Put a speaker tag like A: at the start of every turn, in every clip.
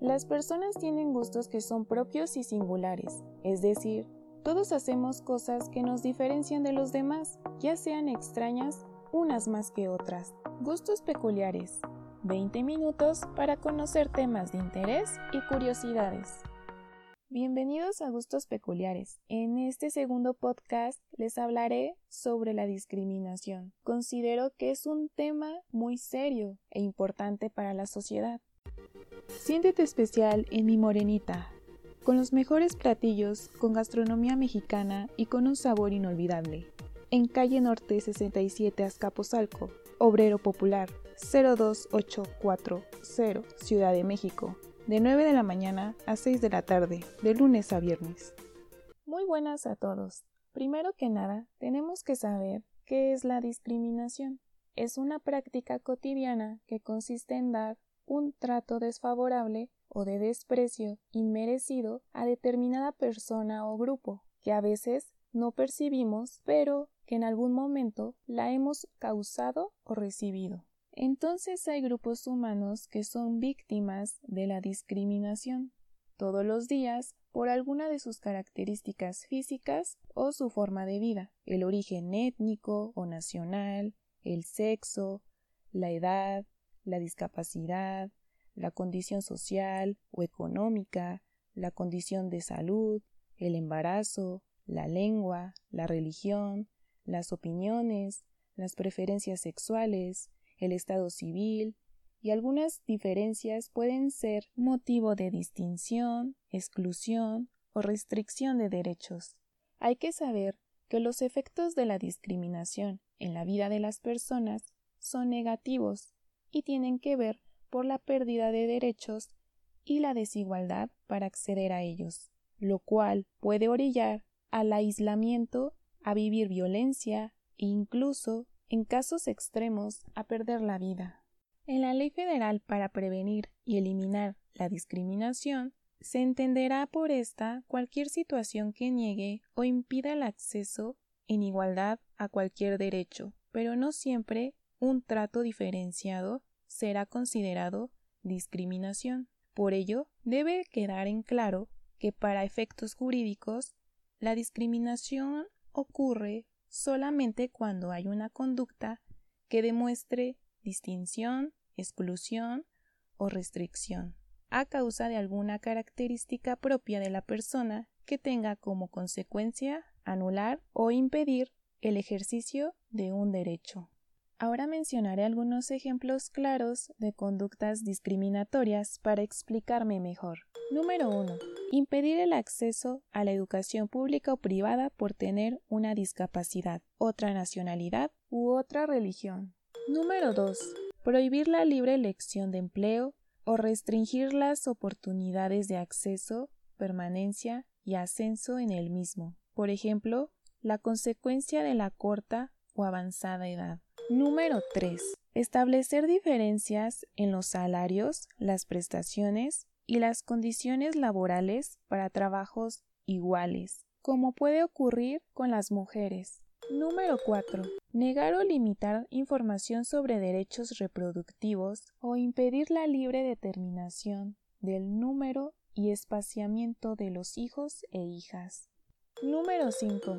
A: Las personas tienen gustos que son propios y singulares, es decir, todos hacemos cosas que nos diferencian de los demás, ya sean extrañas unas más que otras. Gustos peculiares. 20 minutos para conocer temas de interés y curiosidades. Bienvenidos a Gustos Peculiares. En este segundo podcast les hablaré sobre la discriminación. Considero que es un tema muy serio e importante para la sociedad. Siéntete especial en mi morenita, con los mejores platillos, con gastronomía mexicana y con un sabor inolvidable. En calle Norte 67 Azcapotzalco, Obrero Popular 02840, Ciudad de México, de 9 de la mañana a 6 de la tarde, de lunes a viernes. Muy buenas a todos. Primero que nada, tenemos que saber qué es la discriminación. Es una práctica cotidiana que consiste en dar un trato desfavorable o de desprecio inmerecido a determinada persona o grupo, que a veces no percibimos, pero que en algún momento la hemos causado o recibido. Entonces hay grupos humanos que son víctimas de la discriminación todos los días por alguna de sus características físicas o su forma de vida, el origen étnico o nacional, el sexo, la edad, la discapacidad, la condición social o económica, la condición de salud, el embarazo, la lengua, la religión, las opiniones, las preferencias sexuales, el estado civil, y algunas diferencias pueden ser motivo de distinción, exclusión o restricción de derechos. Hay que saber que los efectos de la discriminación en la vida de las personas son negativos y tienen que ver por la pérdida de derechos y la desigualdad para acceder a ellos, lo cual puede orillar al aislamiento, a vivir violencia e incluso, en casos extremos, a perder la vida. En la Ley Federal para prevenir y eliminar la discriminación, se entenderá por esta cualquier situación que niegue o impida el acceso en igualdad a cualquier derecho, pero no siempre un trato diferenciado será considerado discriminación. Por ello, debe quedar en claro que para efectos jurídicos, la discriminación ocurre solamente cuando hay una conducta que demuestre distinción, exclusión o restricción a causa de alguna característica propia de la persona que tenga como consecuencia anular o impedir el ejercicio de un derecho. Ahora mencionaré algunos ejemplos claros de conductas discriminatorias para explicarme mejor. Número 1. Impedir el acceso a la educación pública o privada por tener una discapacidad, otra nacionalidad u otra religión. Número 2. Prohibir la libre elección de empleo o restringir las oportunidades de acceso, permanencia y ascenso en el mismo. Por ejemplo, la consecuencia de la corta o avanzada edad. Número 3. Establecer diferencias en los salarios, las prestaciones y las condiciones laborales para trabajos iguales, como puede ocurrir con las mujeres. Número 4. Negar o limitar información sobre derechos reproductivos o impedir la libre determinación del número y espaciamiento de los hijos e hijas. Número 5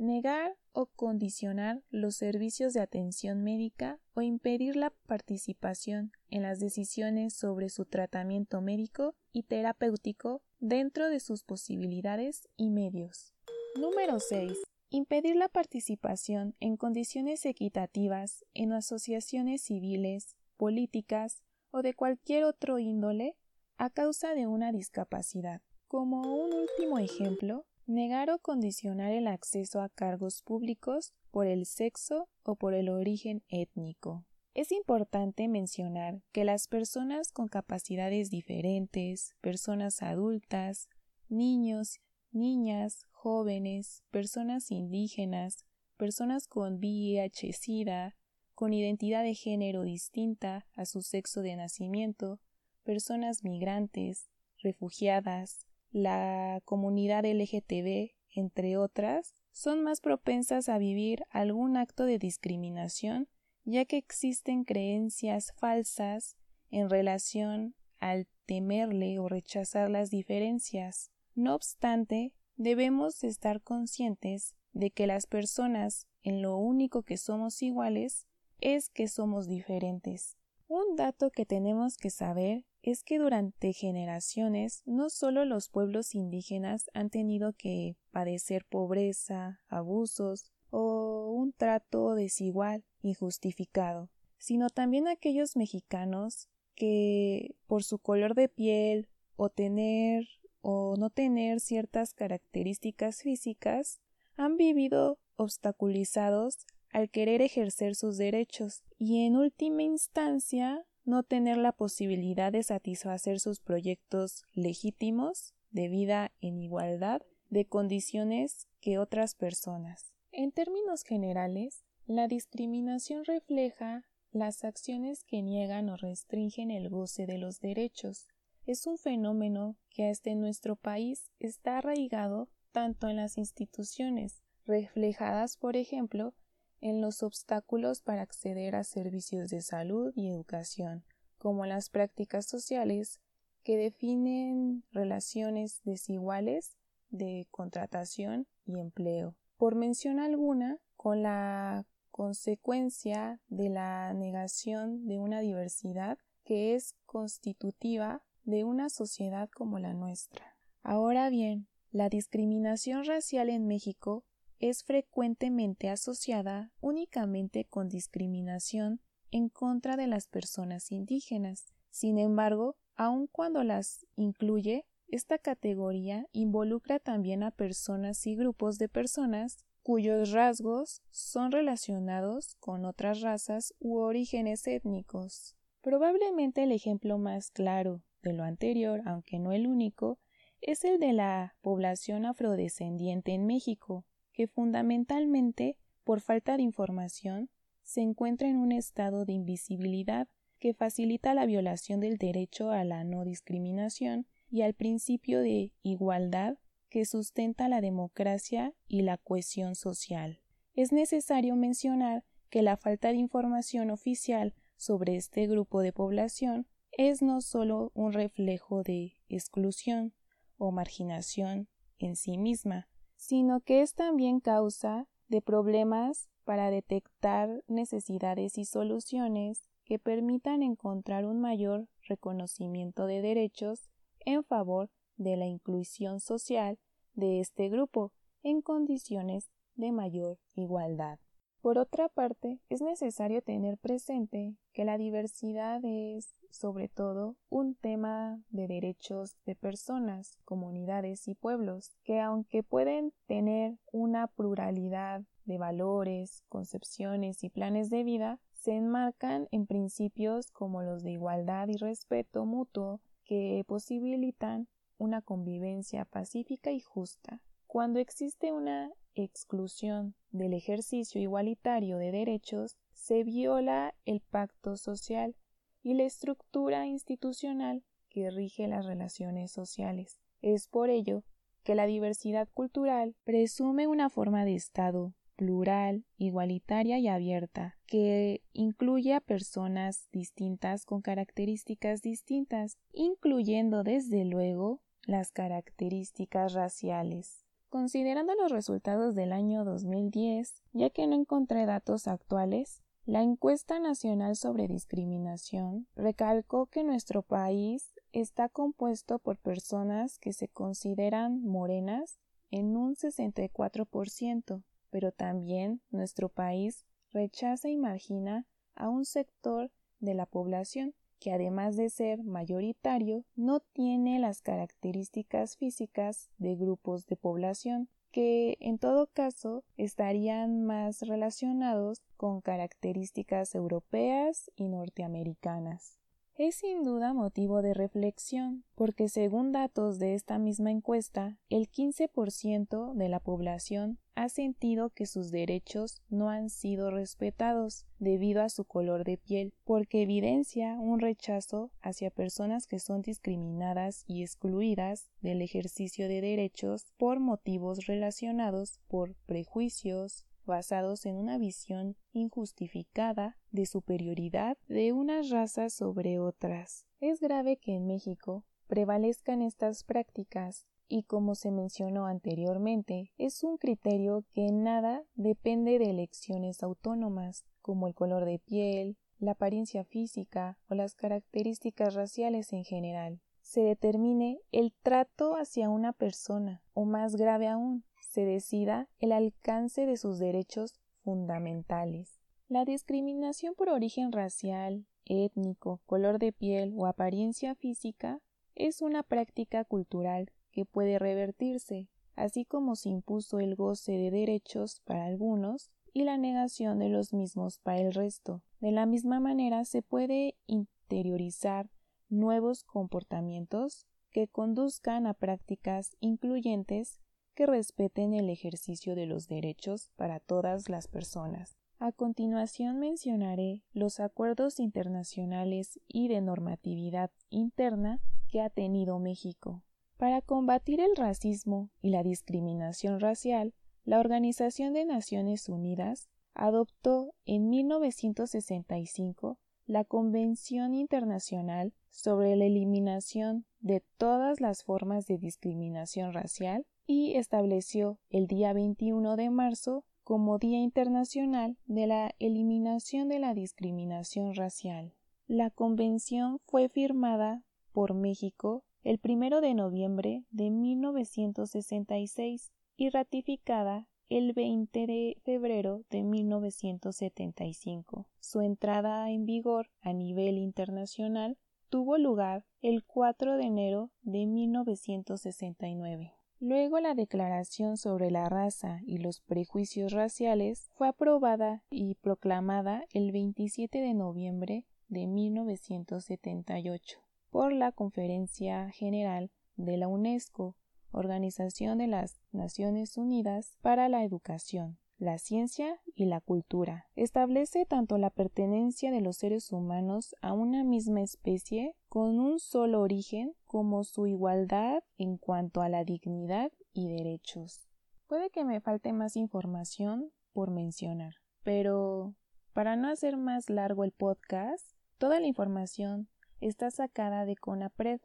A: negar o condicionar los servicios de atención médica o impedir la participación en las decisiones sobre su tratamiento médico y terapéutico dentro de sus posibilidades y medios. Número 6. Impedir la participación en condiciones equitativas en asociaciones civiles, políticas o de cualquier otro índole a causa de una discapacidad. Como un último ejemplo, Negar o condicionar el acceso a cargos públicos por el sexo o por el origen étnico. Es importante mencionar que las personas con capacidades diferentes, personas adultas, niños, niñas, jóvenes, personas indígenas, personas con VIH-Sida, con identidad de género distinta a su sexo de nacimiento, personas migrantes, refugiadas, la comunidad LGTB, entre otras, son más propensas a vivir algún acto de discriminación, ya que existen creencias falsas en relación al temerle o rechazar las diferencias. No obstante, debemos estar conscientes de que las personas en lo único que somos iguales es que somos diferentes. Un dato que tenemos que saber es que durante generaciones no solo los pueblos indígenas han tenido que padecer pobreza, abusos o un trato desigual, injustificado, sino también aquellos mexicanos que por su color de piel o tener o no tener ciertas características físicas han vivido obstaculizados al querer ejercer sus derechos y en última instancia no tener la posibilidad de satisfacer sus proyectos legítimos de vida en igualdad de condiciones que otras personas. En términos generales, la discriminación refleja las acciones que niegan o restringen el goce de los derechos. Es un fenómeno que hasta en nuestro país está arraigado tanto en las instituciones, reflejadas, por ejemplo, en los obstáculos para acceder a servicios de salud y educación, como las prácticas sociales que definen relaciones desiguales de contratación y empleo. Por mención alguna, con la consecuencia de la negación de una diversidad que es constitutiva de una sociedad como la nuestra. Ahora bien, la discriminación racial en México es frecuentemente asociada únicamente con discriminación en contra de las personas indígenas. Sin embargo, aun cuando las incluye, esta categoría involucra también a personas y grupos de personas cuyos rasgos son relacionados con otras razas u orígenes étnicos. Probablemente el ejemplo más claro de lo anterior, aunque no el único, es el de la población afrodescendiente en México, que fundamentalmente, por falta de información, se encuentra en un estado de invisibilidad que facilita la violación del derecho a la no discriminación y al principio de igualdad que sustenta la democracia y la cohesión social. Es necesario mencionar que la falta de información oficial sobre este grupo de población es no solo un reflejo de exclusión o marginación en sí misma, sino que es también causa de problemas para detectar necesidades y soluciones que permitan encontrar un mayor reconocimiento de derechos en favor de la inclusión social de este grupo en condiciones de mayor igualdad. Por otra parte, es necesario tener presente que la diversidad es, sobre todo, un tema de derechos de personas, comunidades y pueblos, que aunque pueden tener una pluralidad de valores, concepciones y planes de vida, se enmarcan en principios como los de igualdad y respeto mutuo que posibilitan una convivencia pacífica y justa. Cuando existe una exclusión del ejercicio igualitario de derechos, se viola el pacto social y la estructura institucional que rige las relaciones sociales. Es por ello que la diversidad cultural presume una forma de Estado plural, igualitaria y abierta, que incluye a personas distintas con características distintas, incluyendo desde luego las características raciales. Considerando los resultados del año 2010, ya que no encontré datos actuales, la encuesta nacional sobre discriminación recalcó que nuestro país está compuesto por personas que se consideran morenas en un 64%, pero también nuestro país rechaza y margina a un sector de la población que además de ser mayoritario, no tiene las características físicas de grupos de población, que en todo caso estarían más relacionados con características europeas y norteamericanas es sin duda motivo de reflexión, porque según datos de esta misma encuesta, el 15% de la población ha sentido que sus derechos no han sido respetados debido a su color de piel, porque evidencia un rechazo hacia personas que son discriminadas y excluidas del ejercicio de derechos por motivos relacionados por prejuicios, basados en una visión injustificada de superioridad de unas razas sobre otras. Es grave que en México prevalezcan estas prácticas y como se mencionó anteriormente, es un criterio que en nada depende de elecciones autónomas, como el color de piel, la apariencia física o las características raciales en general. Se determine el trato hacia una persona, o más grave aún, se decida el alcance de sus derechos fundamentales. La discriminación por origen racial, étnico, color de piel o apariencia física es una práctica cultural que puede revertirse, así como se impuso el goce de derechos para algunos y la negación de los mismos para el resto. De la misma manera se puede interiorizar nuevos comportamientos que conduzcan a prácticas incluyentes que respeten el ejercicio de los derechos para todas las personas. A continuación mencionaré los acuerdos internacionales y de normatividad interna que ha tenido México. Para combatir el racismo y la discriminación racial, la Organización de Naciones Unidas adoptó en 1965 la Convención Internacional sobre la Eliminación de todas las formas de discriminación racial y estableció el día 21 de marzo como Día Internacional de la Eliminación de la Discriminación Racial. La convención fue firmada por México el primero de noviembre de 1966 y ratificada el 20 de febrero de 1975. Su entrada en vigor a nivel internacional tuvo lugar el 4 de enero de 1969. Luego la Declaración sobre la raza y los prejuicios raciales fue aprobada y proclamada el 27 de noviembre de 1978 por la Conferencia General de la UNESCO, Organización de las Naciones Unidas para la Educación, la Ciencia y la Cultura. Establece tanto la pertenencia de los seres humanos a una misma especie con un solo origen como su igualdad en cuanto a la dignidad y derechos. Puede que me falte más información por mencionar, pero para no hacer más largo el podcast, toda la información está sacada de CONAPRED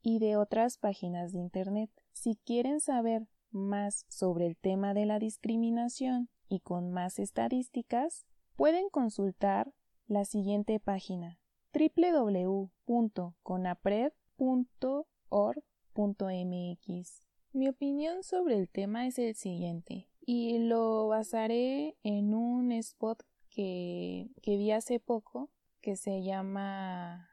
A: y de otras páginas de Internet. Si quieren saber más sobre el tema de la discriminación y con más estadísticas, pueden consultar la siguiente página www.conapred.org.mx. Mi opinión sobre el tema es el siguiente y lo basaré en un spot que, que vi hace poco que se llama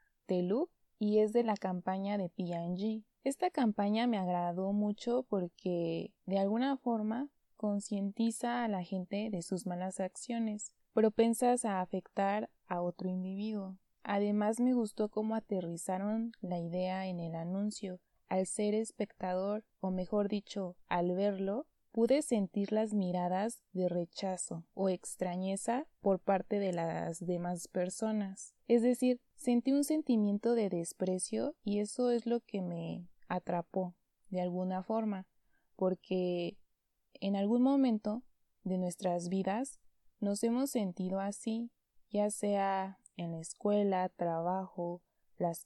A: y es de la campaña de P&G. Esta campaña me agradó mucho porque de alguna forma concientiza a la gente de sus malas acciones, propensas a afectar a otro individuo. Además me gustó cómo aterrizaron la idea en el anuncio. Al ser espectador, o mejor dicho, al verlo, pude sentir las miradas de rechazo o extrañeza por parte de las demás personas. Es decir, sentí un sentimiento de desprecio y eso es lo que me atrapó de alguna forma, porque en algún momento de nuestras vidas nos hemos sentido así, ya sea en la escuela, trabajo,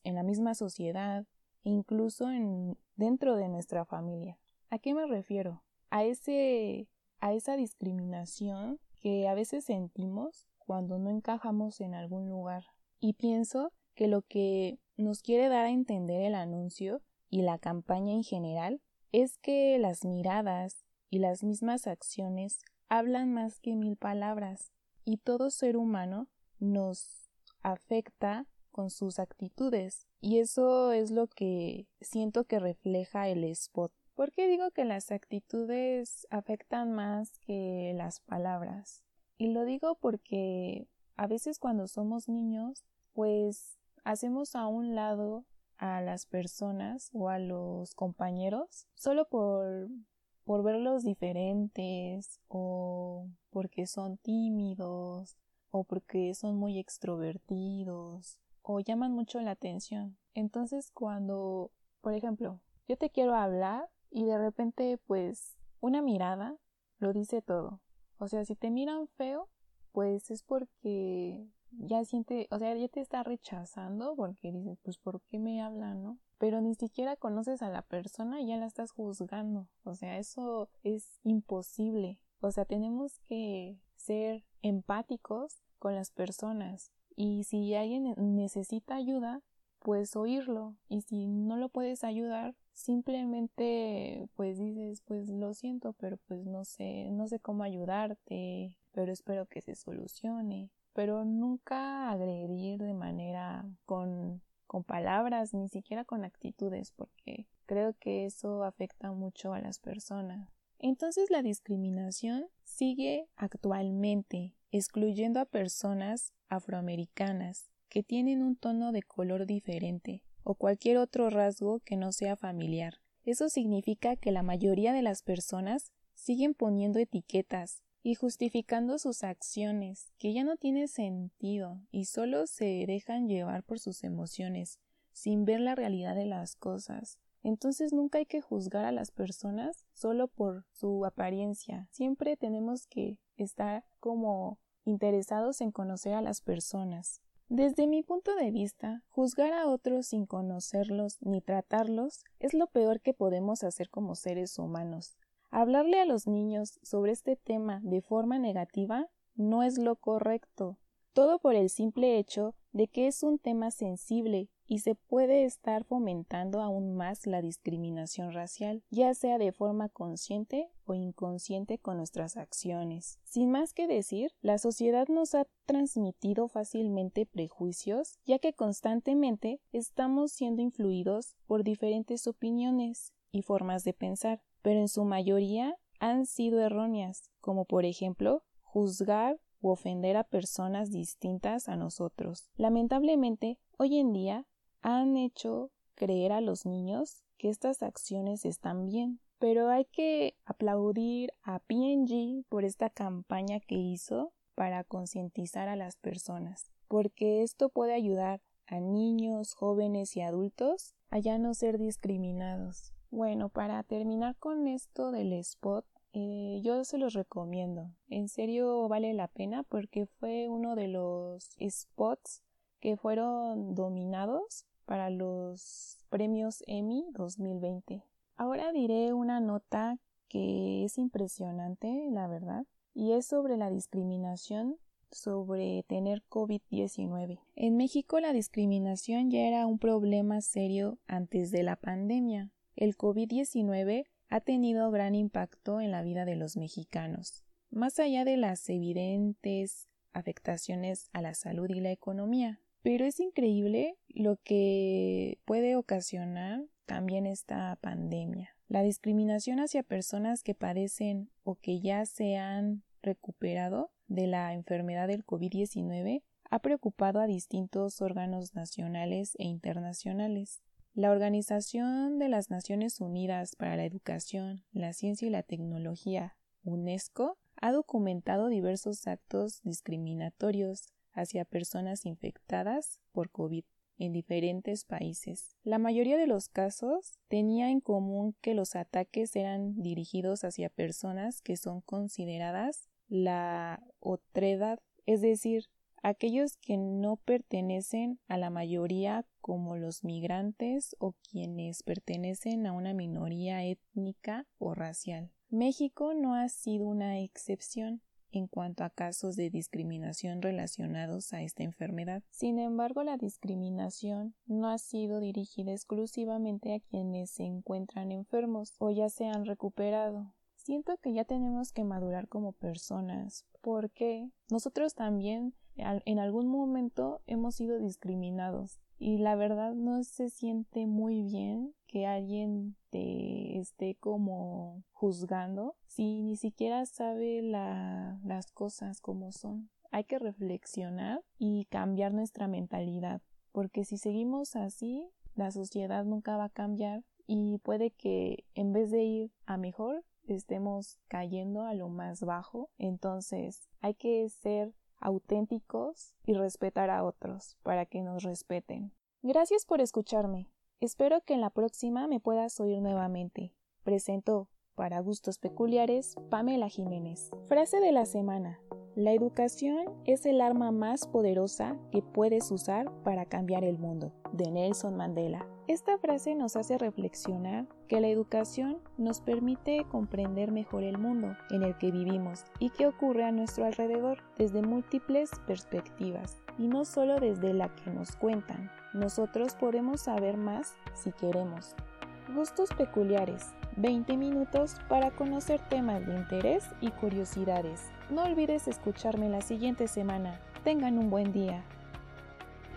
A: en la misma sociedad incluso en, dentro de nuestra familia. ¿A qué me refiero? A ese a esa discriminación que a veces sentimos cuando no encajamos en algún lugar. Y pienso que lo que nos quiere dar a entender el anuncio y la campaña en general es que las miradas y las mismas acciones hablan más que mil palabras y todo ser humano nos afecta con sus actitudes y eso es lo que siento que refleja el spot ¿Por qué digo que las actitudes afectan más que las palabras? Y lo digo porque a veces cuando somos niños, pues hacemos a un lado a las personas o a los compañeros solo por, por verlos diferentes o porque son tímidos o porque son muy extrovertidos o llaman mucho la atención. Entonces cuando, por ejemplo, yo te quiero hablar y de repente pues una mirada lo dice todo. O sea, si te miran feo, pues es porque ya siente, o sea, ya te está rechazando porque dices, pues, ¿por qué me habla, no? Pero ni siquiera conoces a la persona y ya la estás juzgando. O sea, eso es imposible. O sea, tenemos que ser empáticos con las personas. Y si alguien necesita ayuda, pues oírlo. Y si no lo puedes ayudar, simplemente pues dices, pues lo siento, pero pues no sé, no sé cómo ayudarte, pero espero que se solucione. Pero nunca agredir de manera con, con palabras, ni siquiera con actitudes, porque creo que eso afecta mucho a las personas. Entonces la discriminación sigue actualmente, excluyendo a personas afroamericanas que tienen un tono de color diferente o cualquier otro rasgo que no sea familiar. Eso significa que la mayoría de las personas siguen poniendo etiquetas y justificando sus acciones, que ya no tienen sentido y solo se dejan llevar por sus emociones, sin ver la realidad de las cosas. Entonces nunca hay que juzgar a las personas solo por su apariencia. Siempre tenemos que estar como interesados en conocer a las personas. Desde mi punto de vista, juzgar a otros sin conocerlos ni tratarlos es lo peor que podemos hacer como seres humanos. Hablarle a los niños sobre este tema de forma negativa no es lo correcto, todo por el simple hecho de que es un tema sensible y se puede estar fomentando aún más la discriminación racial, ya sea de forma consciente o inconsciente con nuestras acciones. Sin más que decir, la sociedad nos ha transmitido fácilmente prejuicios, ya que constantemente estamos siendo influidos por diferentes opiniones y formas de pensar, pero en su mayoría han sido erróneas, como por ejemplo juzgar u ofender a personas distintas a nosotros. Lamentablemente, hoy en día han hecho creer a los niños que estas acciones están bien. Pero hay que aplaudir a PNG por esta campaña que hizo para concientizar a las personas, porque esto puede ayudar a niños, jóvenes y adultos a ya no ser discriminados. Bueno, para terminar con esto del spot, eh, yo se los recomiendo. En serio vale la pena porque fue uno de los spots que fueron dominados para los premios Emmy 2020. Ahora diré una nota que es impresionante, la verdad, y es sobre la discriminación sobre tener COVID-19. En México la discriminación ya era un problema serio antes de la pandemia. El COVID-19 ha tenido gran impacto en la vida de los mexicanos, más allá de las evidentes afectaciones a la salud y la economía. Pero es increíble lo que puede ocasionar también esta pandemia. La discriminación hacia personas que padecen o que ya se han recuperado de la enfermedad del COVID-19 ha preocupado a distintos órganos nacionales e internacionales. La Organización de las Naciones Unidas para la Educación, la Ciencia y la Tecnología, UNESCO, ha documentado diversos actos discriminatorios hacia personas infectadas por COVID en diferentes países. La mayoría de los casos tenía en común que los ataques eran dirigidos hacia personas que son consideradas la otredad, es decir, aquellos que no pertenecen a la mayoría como los migrantes o quienes pertenecen a una minoría étnica o racial. México no ha sido una excepción en cuanto a casos de discriminación relacionados a esta enfermedad. Sin embargo, la discriminación no ha sido dirigida exclusivamente a quienes se encuentran enfermos o ya se han recuperado. Siento que ya tenemos que madurar como personas porque nosotros también en algún momento hemos sido discriminados y la verdad no se siente muy bien que alguien te esté como juzgando si ni siquiera sabe las cosas como son. Hay que reflexionar y cambiar nuestra mentalidad, porque si seguimos así, la sociedad nunca va a cambiar y puede que en vez de ir a mejor, estemos cayendo a lo más bajo. Entonces, hay que ser auténticos y respetar a otros para que nos respeten. Gracias por escucharme. Espero que en la próxima me puedas oír nuevamente. Presento, para gustos peculiares, Pamela Jiménez. Frase de la semana. La educación es el arma más poderosa que puedes usar para cambiar el mundo, de Nelson Mandela. Esta frase nos hace reflexionar que la educación nos permite comprender mejor el mundo en el que vivimos y qué ocurre a nuestro alrededor desde múltiples perspectivas y no solo desde la que nos cuentan. Nosotros podemos saber más si queremos. Gustos peculiares. 20 minutos para conocer temas de interés y curiosidades. No olvides escucharme la siguiente semana. Tengan un buen día.